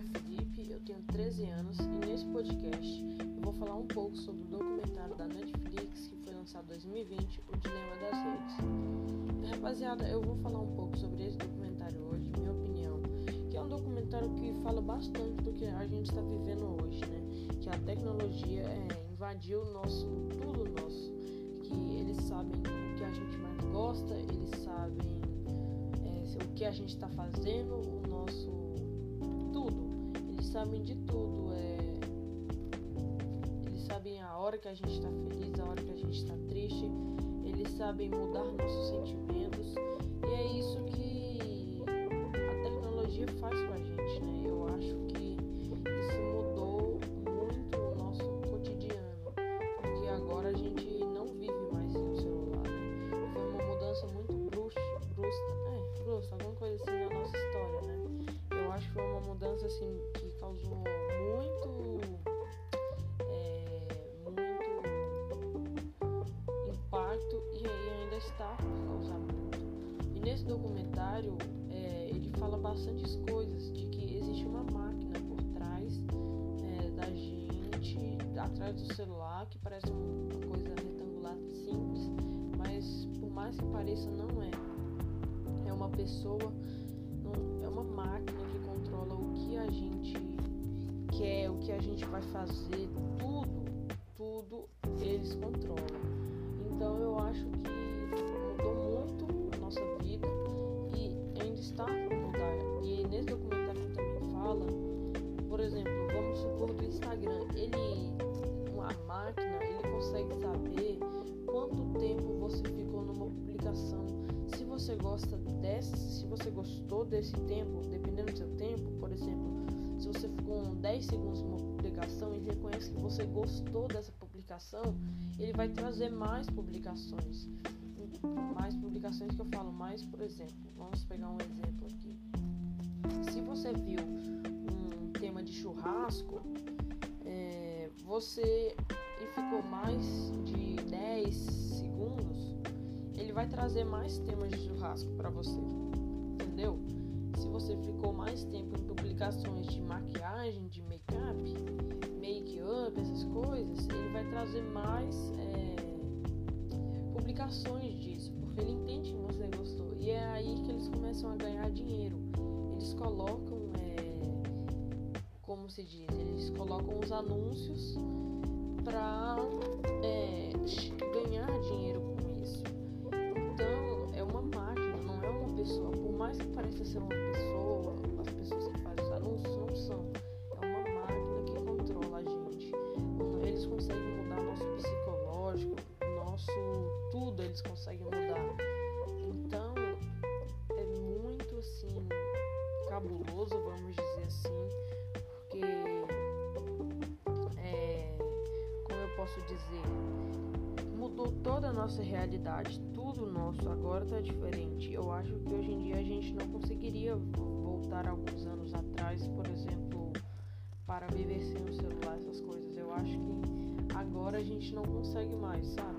é Felipe, eu tenho 13 anos e nesse podcast eu vou falar um pouco sobre o documentário da Netflix que foi lançado em 2020, O Dilema das Redes. Então, rapaziada, eu vou falar um pouco sobre esse documentário hoje, minha opinião, que é um documentário que fala bastante do que a gente está vivendo hoje, né? Que a tecnologia é, invadiu o nosso, tudo nosso, que eles sabem o que a gente mais gosta, eles sabem é, o que a gente está fazendo, o nosso sabem de tudo, é sabem a hora que a gente está feliz, a hora que a gente está triste, eles sabem mudar nossos sentimentos que causou muito está por causar muito. E nesse documentário é, ele fala bastantes coisas de que existe uma máquina por trás é, da gente, atrás do celular, que parece uma coisa retangular simples, mas por mais que pareça não é. É uma pessoa, não, é uma máquina que controla o que a gente o que a gente vai fazer, tudo, tudo eles controlam. Então eu acho que Instagram, ele, uma máquina, ele consegue saber quanto tempo você ficou numa publicação. Se você gosta dessa, se você gostou desse tempo, dependendo do seu tempo, por exemplo, você ficou 10 segundos numa publicação e reconhece que você gostou dessa publicação, ele vai trazer mais publicações. Mais publicações que eu falo mais, por exemplo, vamos pegar um exemplo aqui. Se você viu um tema de churrasco, você e ficou mais de 10 segundos, ele vai trazer mais temas de churrasco para você, entendeu? Se você ficou mais tempo em publicações de maquiagem, de make-up, make-up, essas coisas, ele vai trazer mais é, publicações disso, porque ele entende que você gostou. E é aí que eles começam a ganhar dinheiro. Eles colocam como se diz, eles colocam os anúncios para é, ganhar dinheiro com isso. Então é uma máquina, não é uma pessoa. Por mais que pareça ser uma pessoa, cabuloso, vamos dizer assim porque é, como eu posso dizer, mudou toda a nossa realidade, tudo nosso agora está diferente. Eu acho que hoje em dia a gente não conseguiria voltar alguns anos atrás, por exemplo, para viver sem o celular, essas coisas. Eu acho que agora a gente não consegue mais, sabe?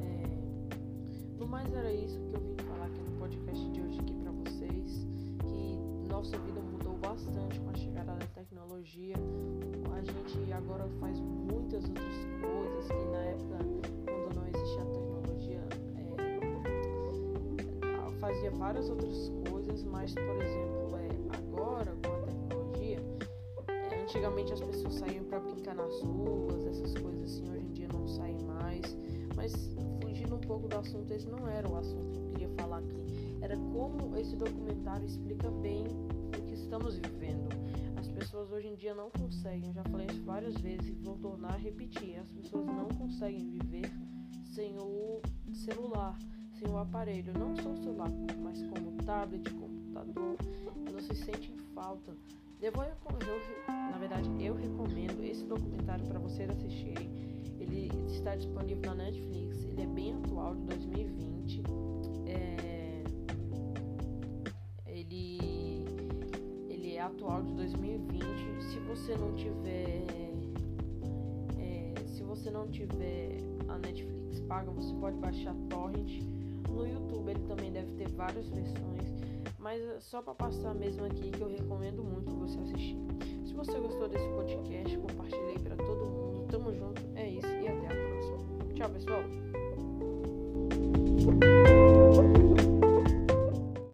É, no mais era isso que eu vim falar aqui no podcast de hoje que nossa vida mudou bastante com a chegada da tecnologia. A gente agora faz muitas outras coisas que na época, quando não existia a tecnologia, é, fazia várias outras coisas, mas por exemplo, é, agora com a tecnologia, é, antigamente as pessoas saíam para brincar nas ruas, essas coisas assim, hoje em dia não saem mais. Mas fugindo um pouco do assunto, esse não era o assunto que eu queria falar aqui. Era como esse documentário explica bem o que estamos vivendo pessoas hoje em dia não conseguem, já falei isso várias vezes e vou tornar a repetir, as pessoas não conseguem viver sem o celular, sem o aparelho, não só o celular, mas como tablet, computador, elas se sentem falta. Eu vou, eu, na verdade, eu recomendo esse documentário para vocês assistirem. Ele está disponível na Netflix, ele é bem atual, de 2020. É, ele atual de 2020, se você não tiver é, se você não tiver a Netflix paga, você pode baixar torrent. No YouTube ele também deve ter várias versões, mas é só para passar mesmo aqui que eu recomendo muito você assistir. Se você gostou desse podcast, compartilhei para todo mundo Tamo junto, é isso Tchau, pessoal.